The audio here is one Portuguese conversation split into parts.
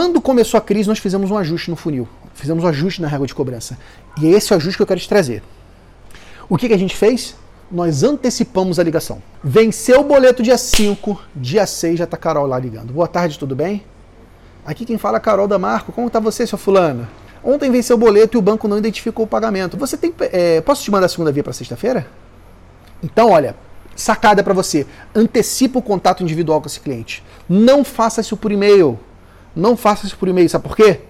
Quando começou a crise, nós fizemos um ajuste no funil. Fizemos um ajuste na régua de cobrança. E é esse ajuste que eu quero te trazer. O que, que a gente fez? Nós antecipamos a ligação. Venceu o boleto dia 5, dia 6 já tá Carol lá ligando. Boa tarde, tudo bem? Aqui quem fala é Carol da Marco. Como tá você, sua fulana? Ontem venceu o boleto e o banco não identificou o pagamento. Você tem. É, posso te mandar a segunda via para sexta-feira? Então, olha, sacada para você. Antecipa o contato individual com esse cliente. Não faça isso por e-mail. Não faça isso por e-mail. Sabe por quê?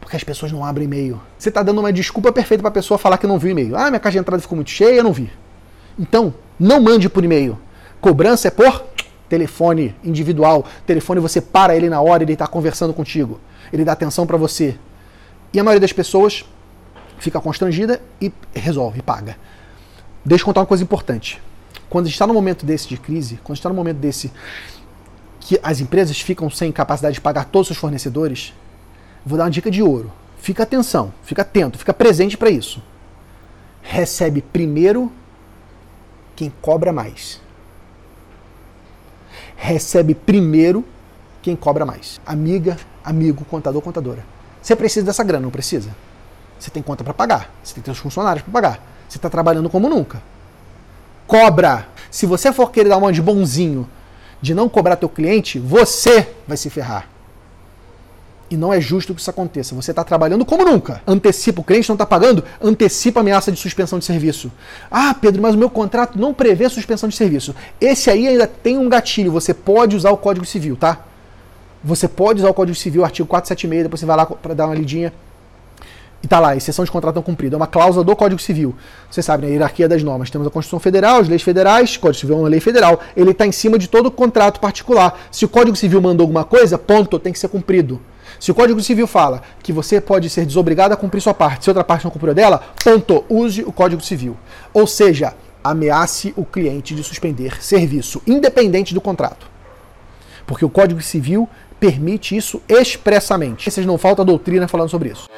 Porque as pessoas não abrem e-mail. Você está dando uma desculpa perfeita para a pessoa falar que não viu e-mail. Ah, minha caixa de entrada ficou muito cheia, eu não vi. Então, não mande por e-mail. Cobrança é por telefone individual. Telefone você para ele na hora, ele está conversando contigo. Ele dá atenção para você. E a maioria das pessoas fica constrangida e resolve, paga. Deixa eu contar uma coisa importante. Quando está no momento desse de crise, quando está no momento desse que as empresas ficam sem capacidade de pagar todos os seus fornecedores, vou dar uma dica de ouro. Fica atenção, fica atento, fica presente para isso. Recebe primeiro quem cobra mais. Recebe primeiro quem cobra mais. Amiga, amigo, contador, contadora. Você precisa dessa grana, não precisa? Você tem conta para pagar, você tem os funcionários para pagar. Você está trabalhando como nunca. Cobra. Se você for querer dar uma de bonzinho de não cobrar teu cliente, você vai se ferrar. E não é justo que isso aconteça. Você está trabalhando como nunca. Antecipa, o cliente não está pagando, antecipa a ameaça de suspensão de serviço. Ah, Pedro, mas o meu contrato não prevê suspensão de serviço. Esse aí ainda tem um gatilho. Você pode usar o Código Civil, tá? Você pode usar o Código Civil, artigo 476, depois você vai lá para dar uma lidinha. E tá lá, exceção de contrato não cumprido. É uma cláusula do Código Civil. Você sabe, né? A hierarquia das normas. Temos a Constituição Federal, as leis federais, Código Civil é uma lei federal. Ele está em cima de todo contrato particular. Se o Código Civil mandou alguma coisa, ponto, tem que ser cumprido. Se o Código Civil fala que você pode ser desobrigado a cumprir sua parte, se outra parte não cumpriu dela, ponto, use o Código Civil. Ou seja, ameace o cliente de suspender serviço, independente do contrato. Porque o Código Civil permite isso expressamente. Vocês não falta doutrina falando sobre isso.